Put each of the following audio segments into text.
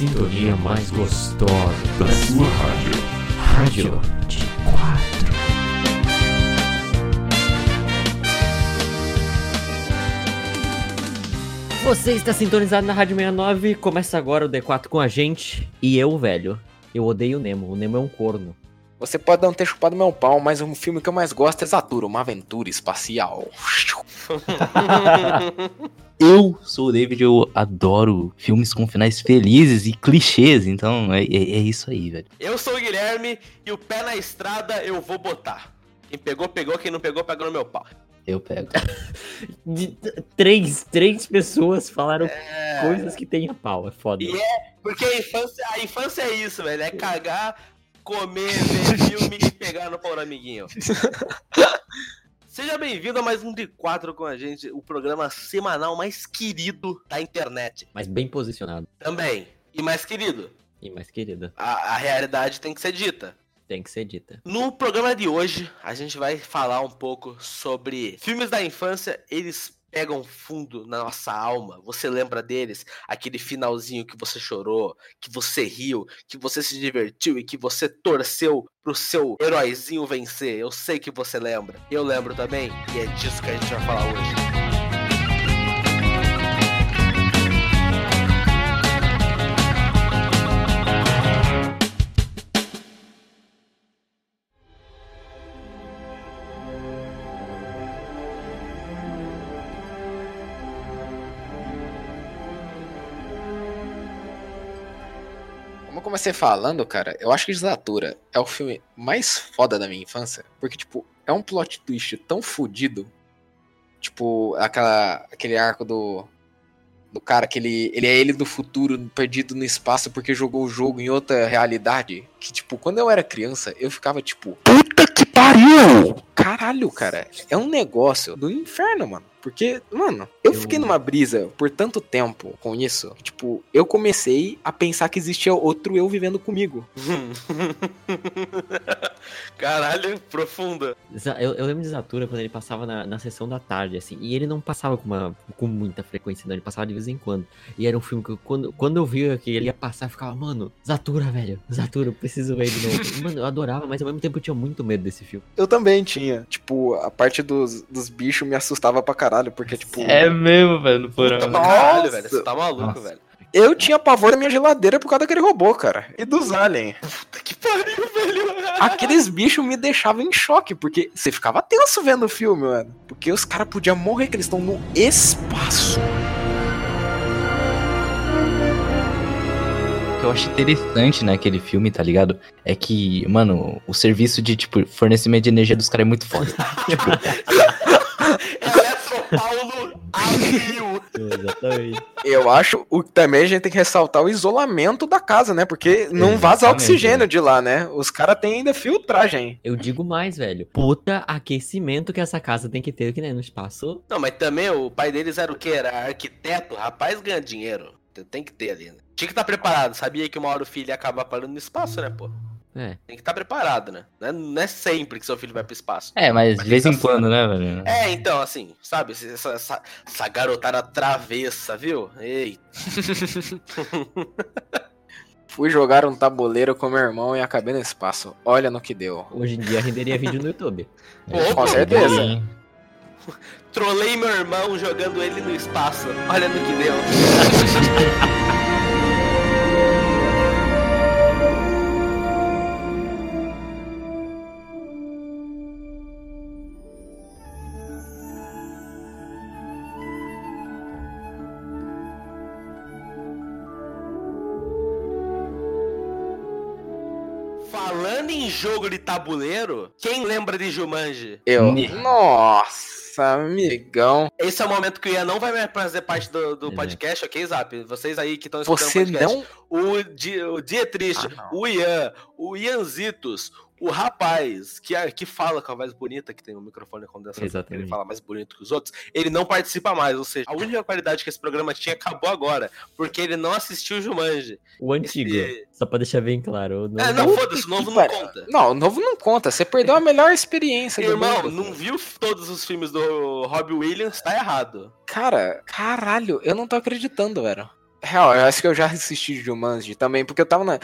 sintonia mais gostosa da sua rádio. Rádio de quatro. Você está sintonizado na Rádio 69. Começa agora o D4 com a gente. E eu, velho, eu odeio o Nemo. O Nemo é um corno. Você pode não ter chupado meu pau, mas o filme que eu mais gosto é Zatura, uma aventura espacial. Eu sou o David, eu adoro filmes com finais felizes e clichês, então é, é, é isso aí, velho. Eu sou o Guilherme e o pé na estrada eu vou botar. Quem pegou, pegou, quem não pegou, pegou no meu pau. Eu pego. De- três, três pessoas falaram É. coisas que tem a pau. É foda. E é, porque a infância, a infância é isso, velho. É cagar, comer, ver filme e pegar no pau do amiguinho. Seja bem-vindo a mais um de quatro com a gente, o programa semanal mais querido da internet. Mas bem posicionado. Também. E mais querido, E mais querida. a, a realidade tem que ser dita. Tem que ser dita. No programa de hoje, a gente vai falar um pouco sobre filmes da infância, eles pegam fundo na nossa alma. Você lembra deles? Aquele finalzinho que você chorou, que você riu, que você se divertiu e que você torceu pro seu heróizinho vencer. Eu sei que você lembra. Eu lembro também, e é disso que a gente vai falar hoje. Comecei falando, cara, eu acho que Zatura é o filme mais foda da minha infância. Porque, tipo, é um plot twist tão fodido. Tipo, aquela, aquele arco do. Do cara que ele, ele é ele do futuro, perdido no espaço porque jogou o jogo em outra realidade. Que, tipo, quando eu era criança, eu ficava tipo. Puta que pariu! Caralho, cara. É um negócio do inferno, mano. Porque, mano, eu Eu- fiquei numa brisa por tanto tempo com isso. que, Tipo, eu comecei a pensar que existia outro eu vivendo comigo. Caralho, profunda. Eu, eu lembro de Zatura quando ele passava na, na sessão da tarde, assim. E ele não passava com, uma, com muita frequência, não. Ele passava de vez em quando. E era um filme que eu- quando, quando eu via que ele ia passar, eu ficava, mano, Zatura, velho. Zatura, eu preciso ver de novo. Mano, eu adorava, mas ao mesmo tempo eu tinha muito medo desse filme. Eu também tinha. Tipo, a parte dos, dos bichos me assustava pra caralho, porque, tipo. É mesmo, velho, no porão. Caralho, Nossa. velho. Você tá maluco, Nossa. velho. Eu tinha pavor da minha geladeira por causa daquele robô, cara. E dos aliens. Puta que pariu, velho. Aqueles bichos me deixavam em choque, porque você ficava tenso vendo o filme, mano. Porque os caras podiam morrer, que eles estão no espaço. O que eu acho interessante naquele filme, tá ligado? É que, mano, o serviço de, tipo, fornecimento de energia dos caras é muito foda. tipo. Exatamente. Eu acho o também a gente tem que ressaltar o isolamento da casa, né? Porque não vaza Exatamente, oxigênio né? de lá, né? Os caras têm ainda filtragem. Eu digo mais, velho. Puta aquecimento que essa casa tem que ter, que nem no espaço. Não, mas também o pai deles era o quê? Era arquiteto? Rapaz ganha dinheiro. Tem- Tem que ter ali, né? Tinha que estar preparado. Sabia que uma hora o filho ia acabar parando no espaço, né, pô? É. Tem que estar preparado, né? Não é, não é sempre que seu filho vai pro espaço. é, mas de vez em quando, né, velho? É, então, assim, sabe? Essa, essa, essa garotada travessa, viu? Ei. Fui jogar um tabuleiro com meu irmão e acabei no espaço. Olha no que deu. Hoje em dia renderia vídeo no YouTube. Opa, Com certeza. Sim. Trolei meu irmão jogando ele no espaço. Olha no que deu. Falando em jogo de tabuleiro, quem lembra de Jumanji? Eu. Nossa, amigão. Esse é o momento que o Ian não vai mais fazer parte do, do podcast, ok, Zap? Vocês aí que estão escutando Você o podcast. não. O, Di, o Dia Triste, Ah, não. o Ian, o Ianzitos, o rapaz que, é- que fala com a voz bonita, que tem o microfone condensador, Exatamente. ele fala mais bonito que os outros, ele não participa mais. Ou seja, a única qualidade que esse programa tinha acabou agora, porque ele não assistiu o Jumanji. O antigo. Esse- Só pra deixar bem claro. o novo- É, não, foda-se, o novo não conta. Não, o novo não conta. Você perdeu a melhor experiência do Irmão, mundo. não viu todos os filmes do Robbie Williams, tá errado. Cara, caralho, eu não tô acreditando, velho. Real, eu acho que eu já assisti Jumanji também, porque eu tava na.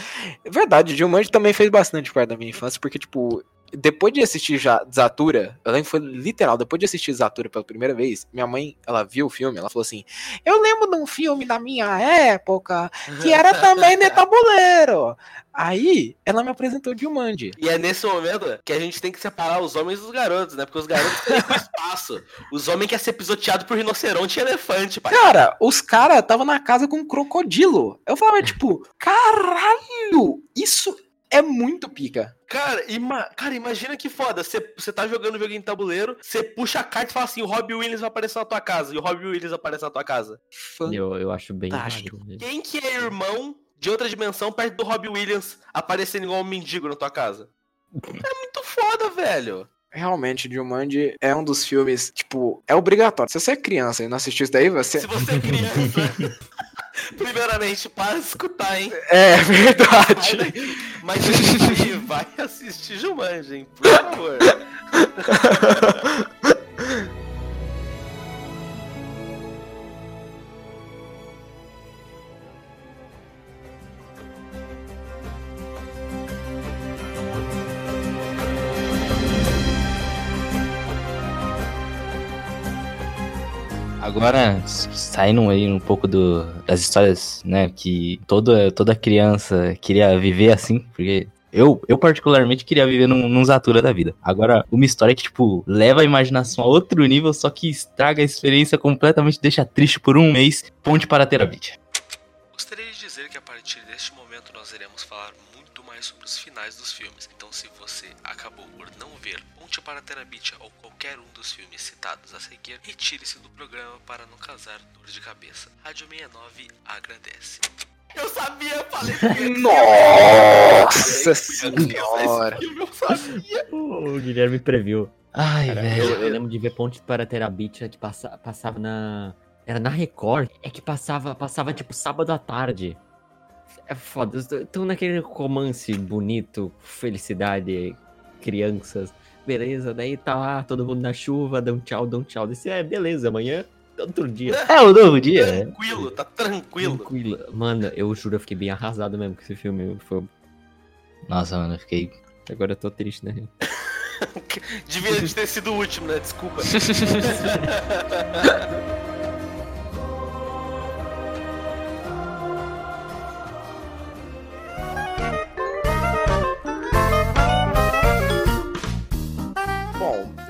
É verdade, Jumanji também fez bastante parte da minha infância, porque, tipo, depois de assistir já Zatura, eu lembro que foi literal, depois de assistir Zatura pela primeira vez, minha mãe, ela viu o filme, ela falou assim: Eu lembro de um filme da minha época que era também de tabuleiro. Aí, ela me apresentou Jumanji. E é nesse momento que a gente tem que separar os homens dos garotos, né? Porque os garotos têm espaço. Os homens querem ser pisoteados por rinoceronte e elefante, pai. Cara, os caras estavam na casa com um crocodilo. Eu falava, tipo, caralho, isso é muito pica. Cara, ima- cara, imagina que foda. Você você tá jogando joguinho em tabuleiro, você puxa a carta e fala assim: o Robbie Williams vai aparecer na tua casa. E o Robbie Williams aparece na tua casa. Eu, eu acho bem Fantástico. velho. Quem que é irmão de outra dimensão perto do Robbie Williams aparecendo igual um mendigo na tua casa? É muito foda, velho. Realmente, Jumanji é um dos filmes, tipo, é obrigatório. Se você é criança e não assistiu isso daí, você. Se você é criança, primeiramente, para escutar, hein? É Sai verdade. daí. Mas de ir, vai assistir Jumanji, hein? Por favor. Agora, saindo aí um pouco do, das histórias, né, que toda, toda criança queria viver assim, porque eu, eu particularmente queria viver num, num Zatura da vida. Agora, uma história que, tipo, leva a imaginação a outro nível, só que estraga a experiência completamente, deixa triste por um mês, ponte para a terapia. Gostaria de dizer que a partir deste momento nós iremos falar muito mais sobre os finais dos filmes. Se você acabou por não ver Ponte para Terabithia ou qualquer um dos filmes citados a seguir, retire-se do programa para não causar dor de cabeça. Rádio 69 agradece. Eu sabia, eu falei que Nossa senhora. Eu sabia. O Guilherme previu. Ai, velho. eu, eu lembro de ver Ponte para Terabithia que passa- passava na. Era na Record. É que passava, passava tipo sábado à tarde. É foda. Estão naquele romance bonito, felicidade, crianças. Beleza, daí tá lá, todo mundo na chuva, dá um tchau, dá um tchau. Disse, é, beleza, amanhã, outro dia. É o novo dia, né? Tranquilo, tá tranquilo. Tranquilo. Mano, eu juro, eu fiquei bem arrasado mesmo com esse filme. Foi... Nossa, mano, eu fiquei. Agora eu tô triste, né? Devia de ter sido o último, né? Desculpa.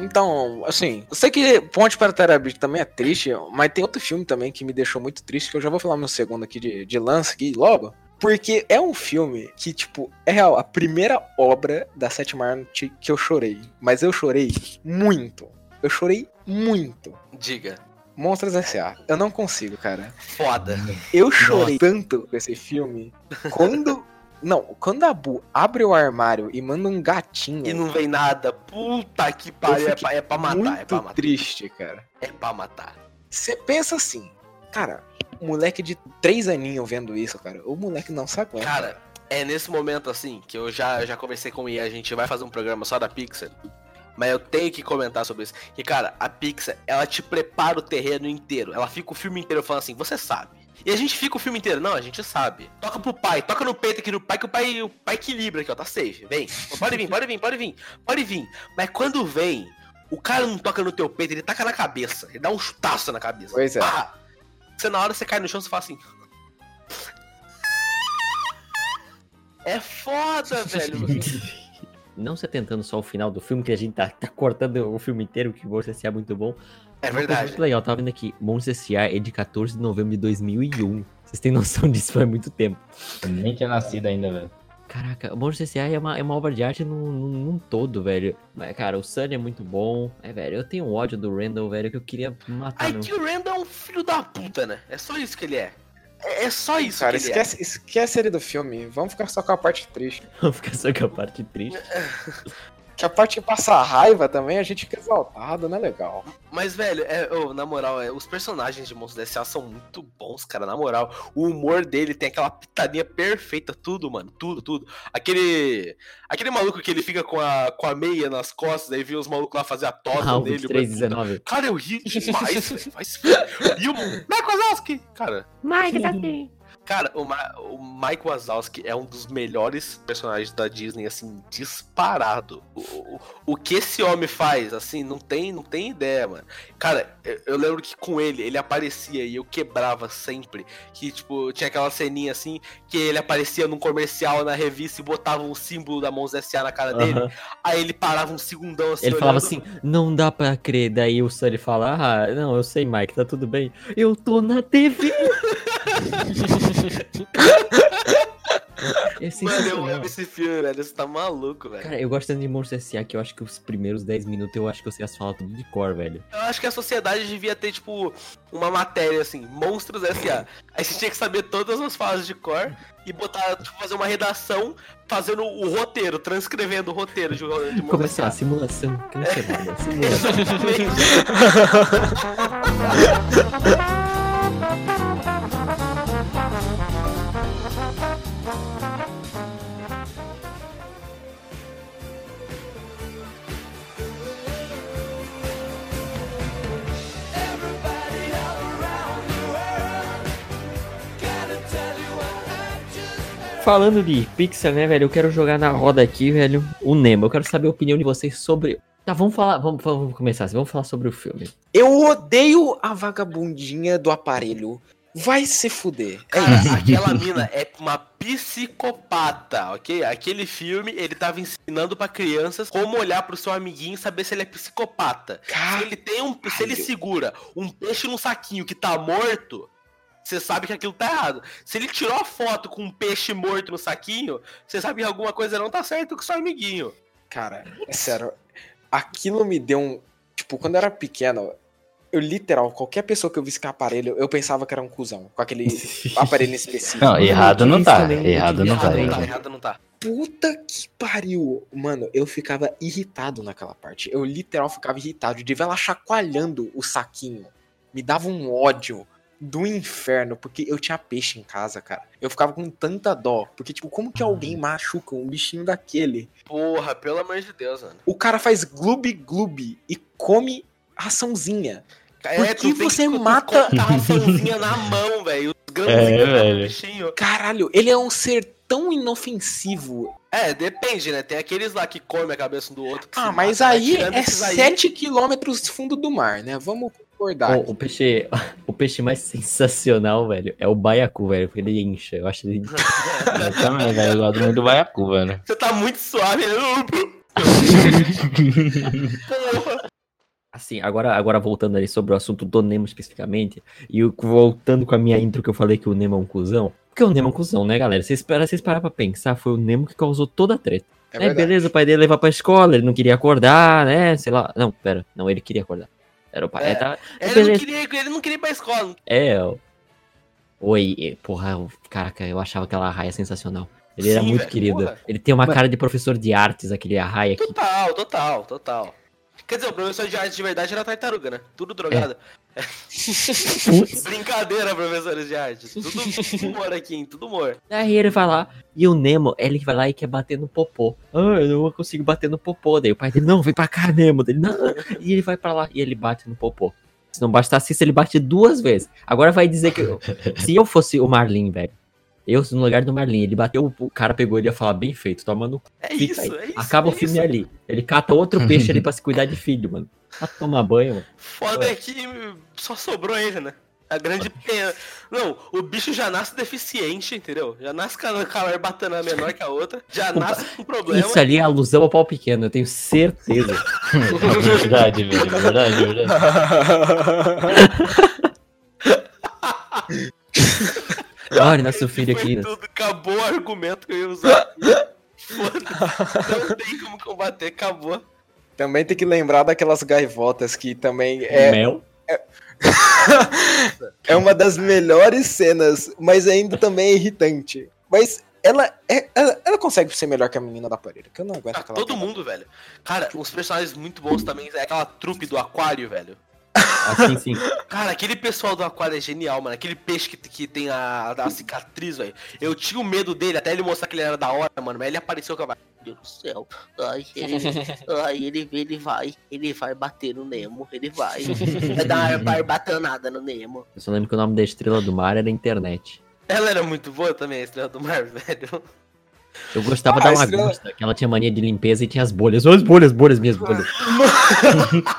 então, assim, eu sei que Ponte para Terabithia também é triste, mas tem outro filme também que me deixou muito triste, que eu já vou falar no segundo aqui de, de lance aqui logo. Porque é um filme que, tipo, é real, a primeira obra da sétima arte que eu chorei. Mas eu chorei muito. Eu chorei muito. Diga. Monstros S.A. Eu não consigo, cara. Foda. Eu chorei tanto com esse filme quando. Não, quando a Bu abre o armário e manda um gatinho. E não vem nada. Puta que pariu. É pra, é pra matar, muito é pra matar. triste, cara. É pra matar. Você pensa assim, cara, moleque de três aninhos vendo isso, cara, o moleque não se aguenta. Cara, é nesse momento assim que eu já, já conversei com o Ian, a gente vai fazer um programa só da Pixar. Mas eu tenho que comentar sobre isso. Que, cara, a Pixar, ela te prepara o terreno inteiro. Ela fica o filme inteiro falando assim, você sabe. E a gente fica o filme inteiro, não, a gente sabe. Toca pro pai, toca no peito aqui do pai, que o pai, o pai equilibra aqui, ó, tá safe. Vem. Pode vir, pode vir, pode vir, pode vir. Mas quando vem, o cara não toca no teu peito, ele taca na cabeça. Ele dá um chutaço na cabeça. Pois é. Pá! Você na hora você cai no chão, você fala assim. É foda, velho. Não se atentando só ao final do filme, que a gente tá, tá cortando o filme inteiro, que você é muito bom. É verdade. Muito legal, tava vendo aqui. Monstros S.A. é de 14 de novembro de 2001. Vocês têm noção disso, faz muito tempo. Eu nem tinha nascido ainda, velho. Caraca, o Monstros S.A. é uma, é uma obra de arte num, num, num todo, velho. Mas, cara, o Sunny é muito bom. É, velho, eu tenho um ódio do Randall, velho, que eu queria matar. Ai, meu. que o Randall é um filho da puta, né? É só isso que ele é. É, é só isso Cara, que ele esquece, esquece ele do filme. Vamos ficar só com a parte triste. Vou ficar só com a parte triste. Que a parte que passa raiva também, a gente fica exaltado, não é legal. Mas, velho, é, ô, na moral, é, os personagens de Monstros S.A. são muito bons, cara. Na moral, o humor dele tem aquela pitadinha perfeita, tudo, mano. Tudo, tudo. Aquele. Aquele maluco que ele fica com a, com a meia nas costas, aí viu os malucos lá fazer a tota Ah, dele. 2319. Cara, eu ri demais, velho. E o Mike Wazowski, cara. Mike, tá aqui. Cara, o, Ma- o Mike Wazowski é um dos melhores personagens da Disney, assim, disparado. O, o, o que esse homem faz, assim, não tem, não tem ideia, mano. Cara, eu, lembro que com ele, ele aparecia e eu quebrava sempre. Que, tipo, tinha aquela ceninha assim, que ele aparecia num comercial na revista e botava um símbolo da Mãos S.A. na cara dele. Aham. Aí ele parava um segundão assim. Ele falava olhando. assim, não dá pra crer. Daí o Sully fala, ah, não, eu sei, Mike, tá tudo bem. Eu tô na TV. é Mano, eu amo esse filme, velho. Você tá maluco, velho. Cara, eu gosto tanto de Monstros S.A. que eu acho que os primeiros 10 minutos eu acho que eu sei as falas tudo de cor, velho. Eu acho que a sociedade devia ter, tipo, uma matéria assim, Monstros S.A. Aí você tinha que saber todas as falas de cor e botar, tipo, fazer uma redação fazendo o roteiro, transcrevendo o roteiro de, de Monstros Começar a simulação cancelada. Simulação. Exatamente. Falando de Pixar, né, velho? Eu quero jogar na roda aqui, velho, o Nemo. Eu quero saber a opinião de vocês sobre. Tá, vamos falar. Vamos, vamos começar. assim, Vamos falar sobre o filme. Eu odeio a vagabundinha do aparelho. Vai se fuder. É Cara, aquela mina é uma psicopata, ok? Aquele filme, ele tava ensinando pra crianças como olhar pro seu amiguinho e saber se ele é psicopata. Se ele tem um. Se ele segura um peixe num saquinho que tá morto, você sabe que aquilo tá errado. Se ele tirou a foto com um peixe morto no saquinho, você sabe que alguma coisa não tá certo com seu amiguinho. cara, é sério. Aquilo me deu um. Tipo, quando eu era pequeno, eu literal, qualquer pessoa que eu visse com aparelho, eu pensava que era um cuzão. Com aquele aparelho específico. Não, errado não Isso tá. também, Errado não tá. errado não tá, errado. errado não tá. Puta que pariu. Mano, eu ficava irritado naquela parte. Eu literal ficava irritado de ver ela chacoalhando o saquinho. Me dava um ódio do inferno, porque eu tinha peixe em casa, cara. Eu ficava com tanta dó. Porque, tipo, como que alguém machuca um bichinho daquele? Porra, pelo amor de Deus, mano. O cara faz gloob-gloob e come raçãozinha. Por que você tu mata- a raçãozinha na mão, velho. Os grãozinhos É, do bichinho. Caralho, ele é um ser tão inofensivo. É, depende, né? Tem aqueles lá que comem a cabeça um do outro. que Ah, mas matam, né? aí Tirando é esses aí- 7 quilômetros fundo do mar, né? Vamos concordar. O, o peixe, peixe mais sensacional, velho, é o baiacu, velho, porque ele incha. Eu acho ele. Eu também, velho. Eu gosto muito do Baiacu, velho. Você tá muito suave. né? Porra. Assim, agora, agora voltando ali sobre o assunto do Nemo especificamente, e voltando com a minha intro que eu falei que o Nemo é um cuzão. Porque o Nemo é um cuzão, né, galera? Vocês param vocês parar pra pensar, foi o Nemo que causou toda a treta. É É, verdade. beleza, o pai dele levar pra escola, ele não queria acordar, né? Sei lá. Não, pera, não, ele queria acordar. Era o pai. É. É, tá- Ele não, queria, ele não queria ir pra escola. é. Oi, é, porra, caraca, eu achava aquela raia sensacional. Ele era Sim, muito velho, querido. porra. Ele tem uma cara de professor de artes, aquele arraia aqui. Total, total, total. Quer dizer, o professor de arte de verdade era tartaruga, né? Tudo drogado. Putz. Brincadeira, professores de arte. Tudo humor aqui, hein? Tudo humor. Daí ele vai lá, e o Nemo, ele vai lá e quer bater no popô. Ah, eu não consigo bater no popô. Daí o pai dele, não, vem pra cá, Nemo. Dele, não. E ele vai pra lá e ele bate no popô. Se não bastasse isso, ele bate duas vezes. Agora vai dizer que. eu- se eu fosse o Marlin, velho. Eu, no lugar do Marlin, ele bateu, o cara pegou, ele ia falar, bem feito, toma no cu. É isso, aí. é isso. Acaba é o filme isso. ali. Ele cata outro peixe ali pra se cuidar de filho, mano. Pra tomar banho, mano. Foda é que só sobrou ele, né? A grande pena. Não, o bicho já nasce deficiente, entendeu? Já nasce com a a batana menor que a outra. Já nasce com problema. Isso ali é alusão ao pau pequeno, eu tenho certeza. É verdade, velho. É verdade, é verdade. Olha nosso filho aqui. tudo, acabou o argumento que eu ia usar. Não tem como combater, acabou. Também tem que lembrar daquelas gaivotas que também é, Mel. é uma das melhores cenas, mas ainda também é irritante. Mas ela, é, ela, ela consegue ser melhor que a menina da aparelho, que eu não aguento Ah, aquela todo mundo, velho. Cara, uns personagens muito bons também. É aquela trupe do aquário, velho. Assim, sim. Cara, aquele pessoal do aquário é genial, mano. Aquele peixe que, que tem a, a cicatriz, velho. Eu tinha o medo dele até ele mostrar que ele era da hora, mano. Mas ele apareceu com a. Meu Deus do céu. Ai, ele, ai, ele, ele vai. Ele vai bater no Nemo. Ele vai. Vai dar uma barbatanada no Nemo. Eu só lembro que o nome da estrela do mar era internet. Ela era muito boa também, a estrela do mar, velho. Eu gostava Ah, da estrela- lagosta, que ela tinha mania de limpeza e tinha as bolhas. Olha as bolhas, bolhas, minhas bolhas.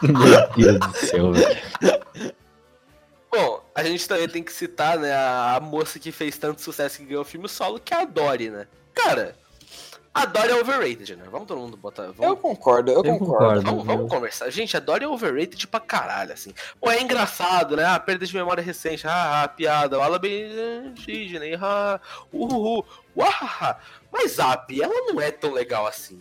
Meu Deus do céu, velho. Bom, a gente também tem que citar, né, a, a moça que fez tanto sucesso que ganhou o filme solo, que é a Dory, né? Cara, a Dory é overrated, né? Vamos todo mundo botar. Vamos, Eu concordo, eu, Eu concordo. concordo. Vamos, vamos conversar. Gente, a Dory é overrated pra caralho, assim. Pô, é engraçado, né? Ah, perda de memória recente. Ah, ah piada. Fala bem Disney. Ah, uhuhu. Uahaha. Mas Zap, ela não é tão legal assim.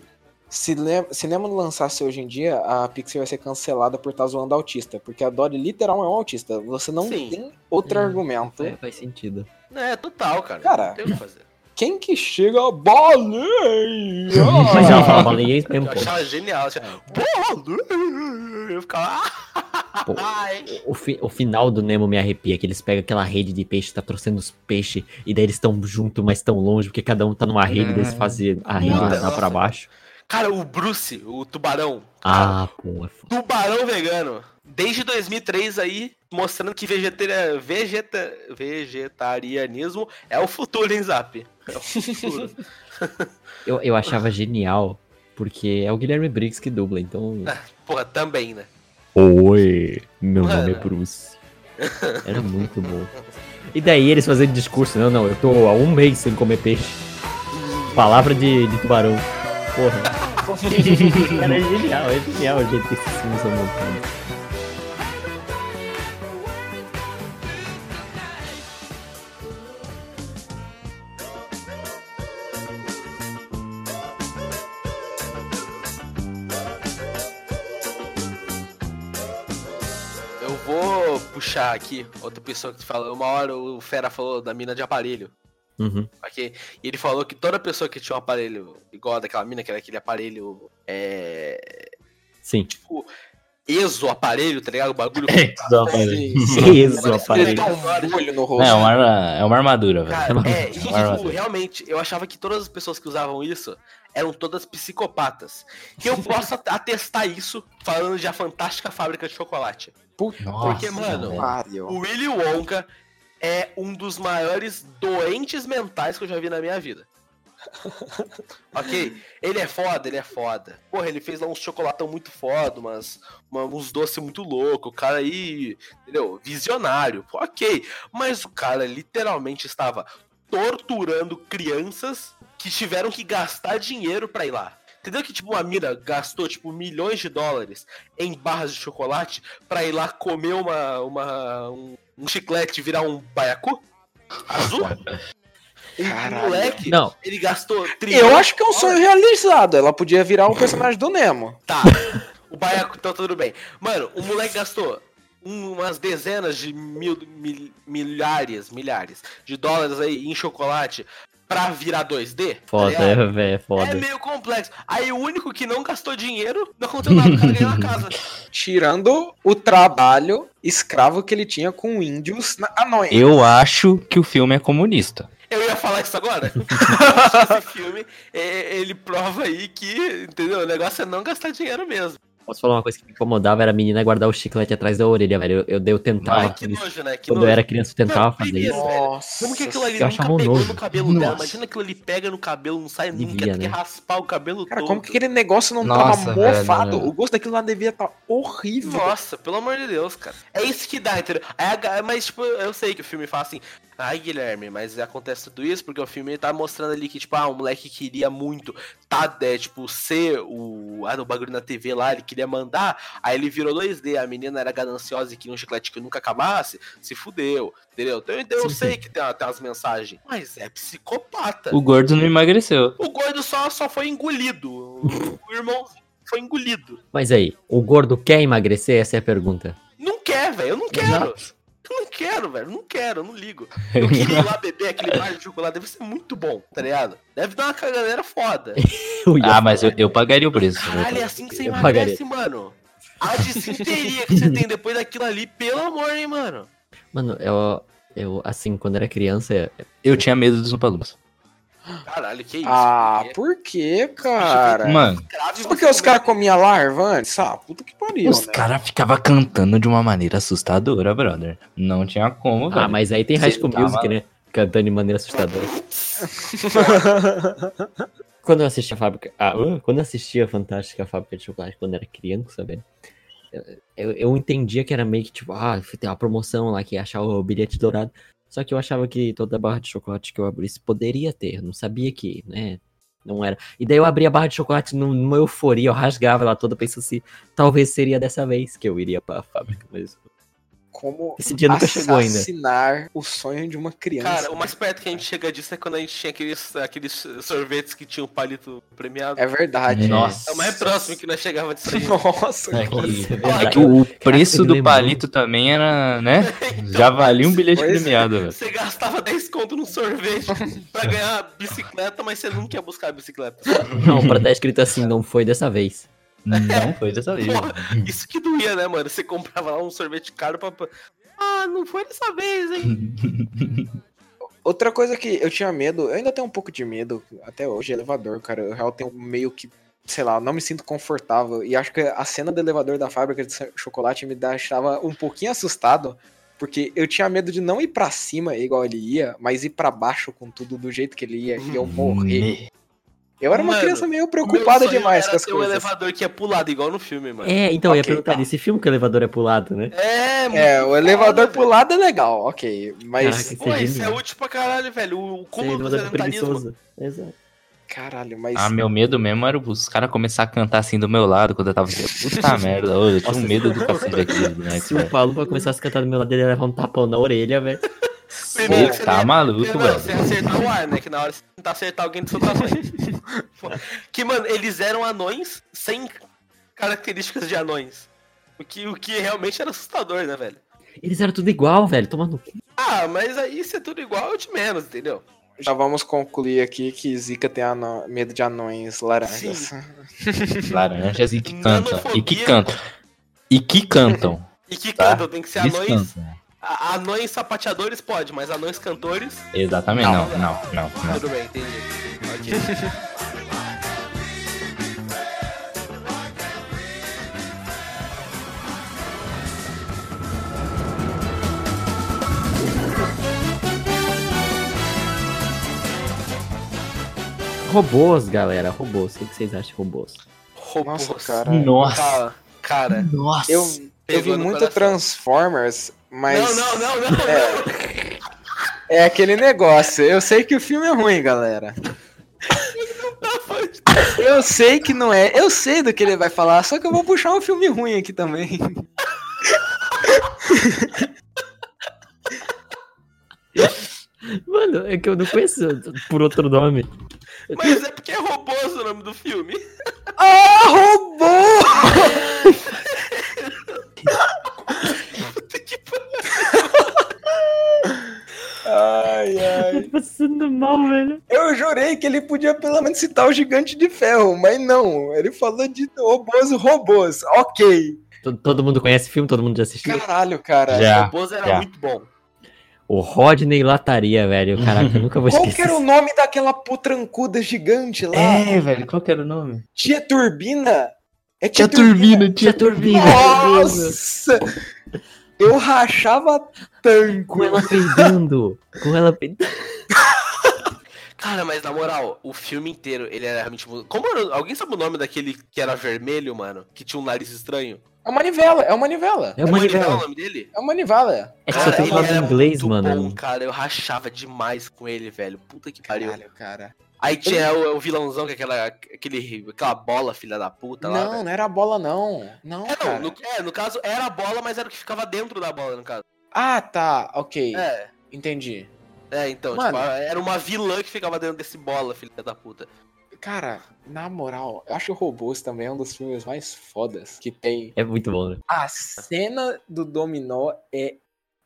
Se le- cinema não lançasse hoje em dia, a Pixar vai ser cancelada por estar zoando autista. Porque a Dory literal é um autista. Você não Sim. tem outro Hum, argumento. É, faz sentido. É, total, cara. Cara. Não tem o que fazer. Quem que chega baleia? Mas ela fala baleiês mesmo, Eu pô. achava genial. Eu achava, "Pô, Eu ficava. Pô. O, fi- o final do Nemo me arrepia, que eles pegam aquela rede de peixe, tá trouxendo os peixes, e daí eles estão juntos, mas tão longe, porque cada um tá numa rede, daí eles fazem a rede Puta, lá pra baixo. Cara, o Bruce, o tubarão. cara, Ah, pô, é. Tubarão vegano. Desde 2003 aí, mostrando que vegetari- vegeta- vegetarianismo é o futuro, hein, Zap? É o futuro. Eu, eu achava genial, porque é o Guilherme Briggs que dubla, então. Porra, também, né? Oi, meu nome é Mano. Bruce. Era muito bom. E daí eles fazendo discurso, não, não, eu tô há um mês sem comer peixe. Palavra de, de tubarão. Porra. Era genial, é genial o jeito que esses filmes são montados. Eu vou puxar aqui outra pessoa que falou. Uma hora o Fera falou da mina de aparelho. Uhum. Ok? E ele falou que toda pessoa que tinha um aparelho igual a daquela mina, que era aquele aparelho. É. Sim. Tipo. Exo aparelho, tá ligado? O bagulho. Exo aparelho. Isso, Ele aparelho. dá um olho no rosto. É, uma, é uma armadura, velho. Cara, é, e, Uma tipo, realmente, eu achava que todas as pessoas que usavam isso eram todas psicopatas. Que eu posso at- atestar isso falando de A Fantástica Fábrica de Chocolate. Nossa, Porque, mano, velho. O Willy Wonka é um dos maiores doentes mentais que eu já vi na minha vida. ok? Ele é foda, ele é foda. Porra, ele fez lá uns chocolatão muito foda, umas, uma- uns doces muito loucos. O cara aí, entendeu? Visionário. Ok. Mas o cara literalmente estava torturando crianças que tiveram que gastar dinheiro pra ir lá. Entendeu que, tipo, uma mina gastou, tipo, milhões de dólares em barras de chocolate pra ir lá comer uma, uma, um, um chiclete e virar um baiacu? Azul? Um Caralho. moleque, Não, ele gastou... Eu acho que é um sonho realizado. Ela podia virar o personagem do Nemo. Tá, o baiacu, então tudo bem. Mano, o moleque gastou um- umas dezenas de mil, mil- milhares, milhares de dólares aí em chocolate pra virar 2D. tá foda, é, velho, é É foda. meio complexo. Aí o único que não gastou dinheiro, não aconteceu nada, o cara ganhou a casa. Tirando o trabalho escravo que ele tinha com índios na anões. Eu acho que o filme é comunista. Eu ia falar isso agora. Eu acho que Esse filme, é, ele prova aí que, entendeu? O negócio é não gastar dinheiro mesmo. Posso falar uma coisa que me incomodava? Era a menina guardar o chiclete atrás da orelha, velho. Eu, eu, eu tentava. Ai, que nojo, né? Que quando nojo. eu era criança, eu tentava Não, fazer isso. Nossa. Como que aquilo ali Eu nunca achava pegou nojo. no cabelo dela? Nossa. Imagina aquilo ali pega no cabelo, não sai nunca, Devia, tem que né? raspar o cabelo Cara, todo. como que aquele negócio não Nossa, tava velho, mofado? não. O gosto daquilo lá devia estar horrível. Nossa, pelo amor de Deus, cara. É isso que dá, entendeu? A ga- mas, tipo, eu sei que o filme fala assim, ai, Guilherme, mas acontece tudo isso porque o filme tá mostrando ali que, tipo, ah, um moleque queria muito, tá, é, tipo, ser o, ah, o bagulho na TV lá, ele queria mandar, aí ele virou 2D, a menina era gananciosa e queria um chiclete que nunca acabasse, se fudeu, entendeu? Então, então eu Sim, sei sim. que tem, tem umas mensagens, mas é psicopata. O gordo não emagreceu. O gordo só, só foi engolido. O o irmão foi engolido. Mas aí, o gordo quer emagrecer? Essa é a pergunta. Não quer, velho. Eu não quero. Exato. Eu não quero, velho. Não quero, eu não ligo. Eu queria ir lá beber aquele bar de chocolate. Deve ser muito bom, tá ligado? Deve dar uma caganeira foda. Ah, mas eu, eu pagaria o preço. Caralho, é assim que você Eu emagrece, mano. A dissenteria que você tem depois daquilo ali, pelo amor, hein, mano. Mano, eu, eu, assim, quando era criança, Eu tinha medo dos Umpalupas. Caralho, que isso? Ah, Que por que, cara? Mano, Porque os caras comiam larva antes? Ah, puta que pariu, os né? caras ficavam cantando de uma maneira assustadora, brother. Não tinha como, velho. Ah, mas aí tem High School Music, maluco. né? Cantando de maneira assustadora. quando eu assistia a fábrica. Ah, quando eu assistia a Fantástica Fábrica de Chocolate quando era criança, velho. eu- Eu, eu entendia que era meio que tipo, ah, tem uma promoção lá que ia achar o bilhete dourado. Só que eu achava que toda barra de chocolate que eu abrisse poderia ter. Não sabia que, né? Não era. E daí eu abria a barra de chocolate num- numa euforia, eu rasgava ela toda, pensando assim, talvez seria dessa vez que eu iria pra fábrica. Mas Como esse dia nunca chegou ainda. assassinar o sonho de uma criança. Cara, o mais perto que a gente chega disso é quando a gente tinha aqueles, aqueles sorvetes que tinham palito premiado. É verdade. Nossa. É o mais próximo que nós chegava disso aí. Nossa, É é é que o preço do palito também era, né? Já valia um bilhete é. premiado, velho. Você gastava 10 conto no sorvete pra ganhar a bicicleta, mas você nunca ia buscar a bicicleta. Não, pra estar escrito assim, não foi dessa vez. Não foi dessa vez. Porra, isso que doía, né, mano? Você comprava lá um sorvete caro pra. Ah, não foi dessa vez, hein? Outra coisa que eu tinha medo, eu ainda tenho um pouco de medo, até hoje, elevador, cara. Eu real tenho meio que, sei lá, não me sinto confortável. E acho que a cena do elevador da fábrica de chocolate me deixava um pouquinho assustado. Porque eu tinha medo de não ir pra cima igual ele ia, mas ir pra baixo com tudo do jeito que ele ia e eu morrer. Eu era uma Mano, criança meio preocupada demais era com as ter um coisas. elevador que é pulado, igual no filme, mano. É, então eu ia perguntar, tá. nesse filme que o elevador é pulado, né? É, muito É, o elevador pulado é legal, ok. Mas, Caraca, Pô, é isso é genial. útil pra caralho, velho. O cúmulo do elevador é sedentarismo. preguiçoso. Exato. caralho, mas. Ah, meu medo mesmo era os caras começar a cantar assim do meu lado quando eu tava. Puta merda, ô, eu tinha um medo do cacete daquele boneco, Se o. Paulo começasse a cantar do meu lado, ele ia levar um tapão na orelha, velho. Primeiro Pô, que você tá maluco, velho. você acertar o ar, né? Que na hora você tentar acertar alguém do seu tamanho. que, mano, eles eram anões sem características de anões. O que, o que realmente era assustador, né, velho? Eles eram tudo igual, velho. Tomando. Ah, mas aí se é tudo igual, é de menos, entendeu? Já vamos concluir aqui que Zika tem ano- medo de anões laranjas. Sim. Laranjas e que cantam. E que. E que cantam. E que Tá. cantam, tem que ser anões. A- Anões sapateadores pode, mas anões cantores. Exatamente, não, não, não, não. Tudo bem, entendi. Ok. Robôs, galera. Robôs. O que que vocês acham de robôs? Robôs. Nossa, cara. Nossa. Cara, cara. Nossa. Eu, eu vi muito. Transformers, mas. Não, não, não, não. É. É aquele negócio. Eu sei que o filme é ruim, galera. Eu sei que não é. Eu sei do que ele vai falar, só que eu vou puxar um filme ruim aqui também. Mano, é que eu não conheço por outro nome. Mas é porque é robôs o nome do filme. Ah, robô! Puta que pariu. Ai, ai. Tô passando mal, velho. Eu jurei que ele podia pelo menos citar o Gigante de Ferro, mas não. Ele falou de robôs robôs. Ok. Todo, todo mundo conhece esse filme? Todo mundo já assistiu? Caralho, cara. Já. Robôs era já. muito bom. O Rodney Lataria, velho. Caraca, eu nunca vou Qual esquecer. que era o nome daquela putrancuda gigante lá? É, velho, qual que era o nome? Tia Turbina? É Tia Turbina, Tia tia Turbina. Nossa! Eu rachava Com tanco. ela peidando. Com ela peidando. Cara, mas na moral, o filme inteiro, ele era realmente. Como era... Alguém sabe o nome daquele que era vermelho, mano? Que tinha um nariz estranho? É uma manivela, é uma manivela. É uma Manivela manivela. o nome dele? É uma manivela. É que só tem ele falado era em inglês, mano. Bom, cara, eu rachava demais com ele, velho. Puta que pariu. Caralho, cara. Aí tinha o, o vilãozão, que é aquela, aquele, aquela bola, filha da puta lá. Não, velho. não era a bola, não. Não, É, não, no, é, no caso era a bola, mas era o que ficava dentro da bola, no caso. Ah, tá. Ok. É, Entendi. é, então, Mano. tipo, era uma vilã que ficava dentro desse bola, filha da puta. Cara, na moral, eu acho que o Robôs também é um dos filmes mais fodas que tem. É muito bom, né? A cena do dominó é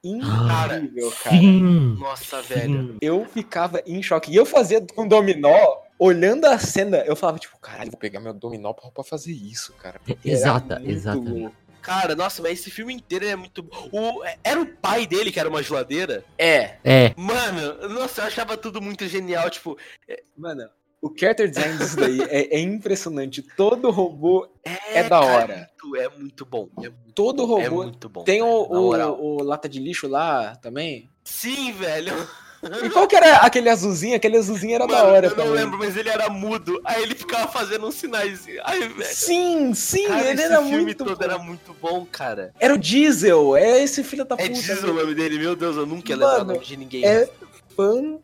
incrível, cara. Sim. Nossa, velho. Eu ficava em choque. E eu fazia com dominó, olhando a cena, eu falava, tipo, caralho, vou pegar meu dominó pra, pra fazer isso, cara. Exata, muito louco. Cara, nossa, mas esse filme inteiro é muito. O, era o pai dele que era uma geladeira? É, É, Mano, nossa, eu achava tudo muito genial. Tipo, mano, o character design disso daí é, é impressionante. Todo robô, é, É da cara, hora. muito- É muito bom. É muito todo bom, é robô. muito bom. Tem o, velho, o, o lata de lixo lá também. Sim, velho. E qual que era aquele azulzinho? Aquele azulzinho era da Mano, hora eu também. não lembro, mas ele era mudo. Aí ele ficava fazendo uns sinais. Ai, velho. Sim, sim, Cara, ele esse era filme muito todo bom. era muito bom, cara. Era o Diesel, é esse filho da puta. É Diesel o nome dele, meu Deus, eu nunca ia lembrar o nome de ninguém. É fantástico.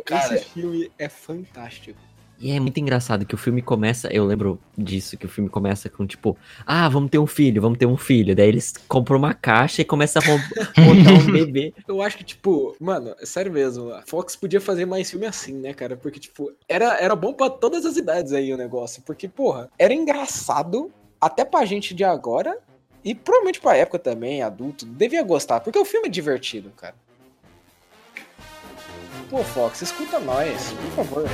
Cara. Esse filme é fantástico. E é muito engraçado que o filme começa, eu lembro disso, que o filme começa com tipo, ah, vamos ter um filho, vamos ter um filho. Daí eles compram uma caixa e começam a botar um bebê. Eu acho que, tipo, mano, é sério mesmo, a Fox podia fazer mais filme assim, né, cara? Porque, tipo, era, era bom pra todas as idades aí o negócio. Porque, porra, era engraçado até pra gente de agora e provavelmente pra época também, adulto, devia gostar. Porque o filme é divertido, cara. Pô, Fox, escuta nós, por favor.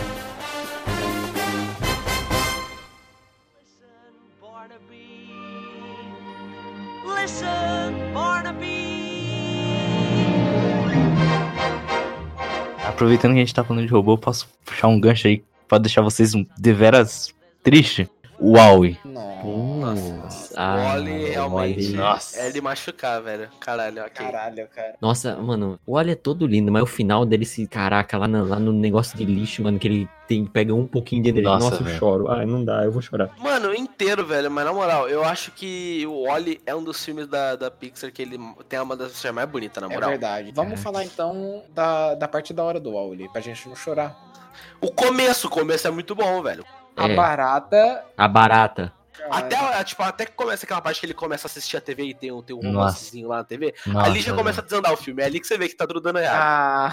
Aproveitando que a gente tá falando de robô, eu posso puxar um gancho aí pra deixar vocês um deveras triste? Huawei. Nossa. Ah, o Wally realmente. Nossa. é de machucar, velho. Caralho, ok. Caralho, cara. Nossa, mano, o Wally é todo lindo, mas o final dele se, caraca, lá no, lá no negócio de lixo, mano, que ele tem, pega um pouquinho de energia. Nossa, Nossa, eu choro. Ai, não dá, eu vou chorar. Mano, inteiro, velho. Mas na moral, eu acho que o Wally é um dos filmes da, da Pixar que ele tem uma das versões mais bonitas, na É moral. verdade. Vamos falar então da, da parte da hora do Wally, pra gente não chorar. o começo, o começo é muito bom, velho. A É. barata. A barata. Até, tipo, até que começa aquela parte que ele começa a assistir a TV e tem um, tem um romancezinho lá na TV. Nossa, ali já começa a desandar o filme. É ali que você vê que tá tudo dando errado. Ah,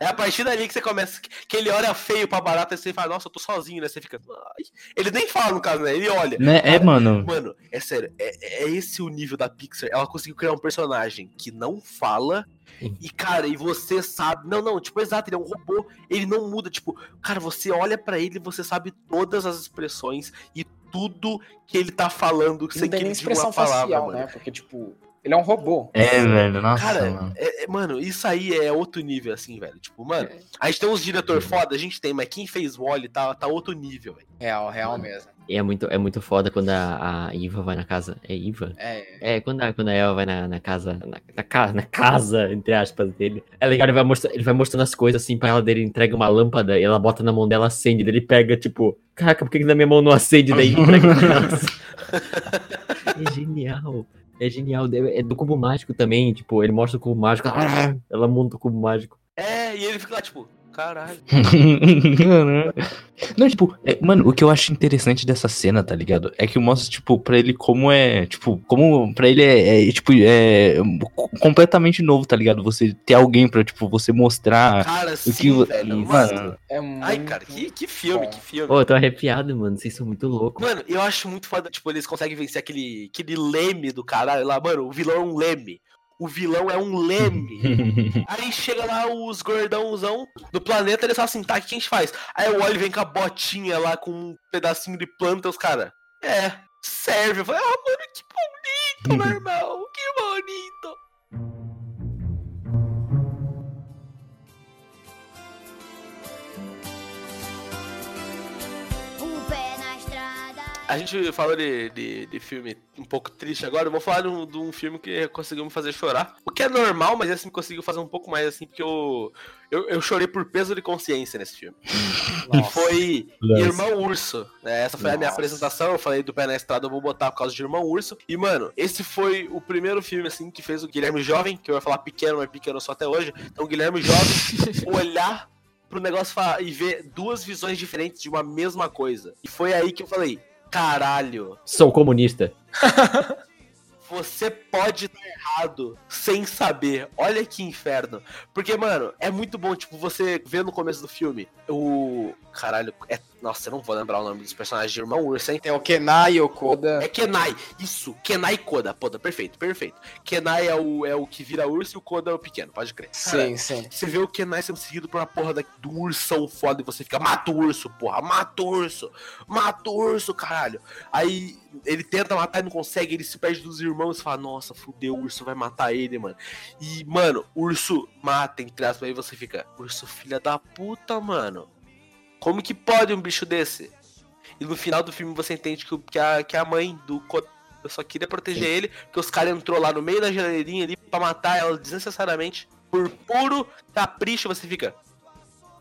É a partir dali que você começa. Que ele olha feio pra barata e você fala, nossa, eu tô sozinho, né? Você fica. "Ai". Ele nem fala no caso, né? Ele olha. Né? É, mano. Mano, é sério, é, é esse o nível da Pixar. Ela conseguiu criar um personagem que não fala. E, cara, e você sabe. Não, não, tipo, exato, ele é um robô. Ele não muda. Tipo, cara, você olha pra ele e você sabe todas as expressões e tudo que ele tá falando sem que ele diga uma palavra, facial, mano. né? Porque, tipo, ele é um robô. É, velho. Nossa, Cara, mano. é- é- mano, isso aí é outro nível, assim, velho. Tipo, mano, a gente tem uns diretor foda, a gente tem, mas quem fez Wally tá, tá outro nível, velho. Real, real mesmo. E é muito, é muito foda quando a, a Iva vai na casa. É Iva? É. É, quando a, quando a Eva vai na, na casa, na, na, ca- na casa, entre aspas, dele. É legal, ele vai, mostra, ele vai mostrando as coisas assim pra ela, dele entrega uma lâmpada e ela bota na mão dela, acende, daí ele pega, tipo, caraca, por que, que na minha mão não acende? Daí entrega pra ela. É genial. É genial. É do cubo mágico também, tipo, ele mostra o cubo mágico, ela monta o cubo mágico. É, e ele fica lá, tipo, caralho. Não, tipo, é- mano, o que eu acho interessante dessa cena, tá ligado? É que mostra, tipo, pra ele como é. Tipo, como pra ele é, é, tipo, é completamente novo, tá ligado? Você ter alguém pra, tipo, você mostrar. Cara, o sim, que, velho. mano, Mano. É muito. Ai, cara, que, que filme, que filme. Pô, eu tô arrepiado, mano. Vocês são muito loucos. Mano, eu acho muito foda, tipo, eles conseguem vencer aquele, aquele leme do caralho lá, mano, o vilão é um leme. O vilão é um leme. Aí chega lá os gordãozão do planeta, eles falam assim, tá, o que a gente faz? Aí o Wally vem com a botinha lá, com um pedacinho de planta, os caras, é, serve. Eu falei, ah, mano, que bonito, meu irmão, que bonito. A gente falou de, de, de filme um pouco triste agora, eu vou falar de um, de um filme que conseguiu me fazer chorar. O que é normal, mas esse me conseguiu fazer um pouco mais assim, porque eu, eu, eu chorei por peso de consciência nesse filme. Nossa. foi Nossa. Irmão Urso. né? Essa foi a minha Nossa. apresentação, eu falei do pé na estrada, eu vou botar por causa de Irmão Urso. E, mano, esse foi o primeiro filme, assim, que fez o Guilherme Jovem, que eu ia falar pequeno, mas pequeno só até hoje. Então, o Guilherme Jovem olhar pro negócio e falar- e ver duas visões diferentes de uma mesma coisa. E foi aí que eu falei, caralho, Sou comunista. você pode estar errado sem saber. Olha que inferno. Porque, mano, é muito bom, tipo, você vê no começo do filme o. caralho. É... Nossa, eu não vou lembrar o nome dos personagens de Irmão Urso, hein? Tem o Kenai, o Koda. É Kenai, isso, Kenai Koda, Koda, perfeito, perfeito. Kenai é o, é o que vira urso e o Koda é o pequeno, pode crer. Cara, Sim, sim. Você vê o Kenai sendo seguido por uma porra da, do ursão foda e você fica, mata o urso, porra, mata o urso, mata o urso, caralho. Aí ele tenta matar e não consegue, ele se perde dos irmãos e fala, nossa, fudeu, o urso vai matar ele, mano. E, mano, urso mata, entre aspas, aí você fica, urso filha da puta, mano. Como que pode um bicho desse? E no final do filme você entende que, que, a, que a mãe do Koda só queria proteger ele, que os caras entrou lá no meio da geladeirinha ali pra matar ela desnecessariamente. Por puro capricho, você fica.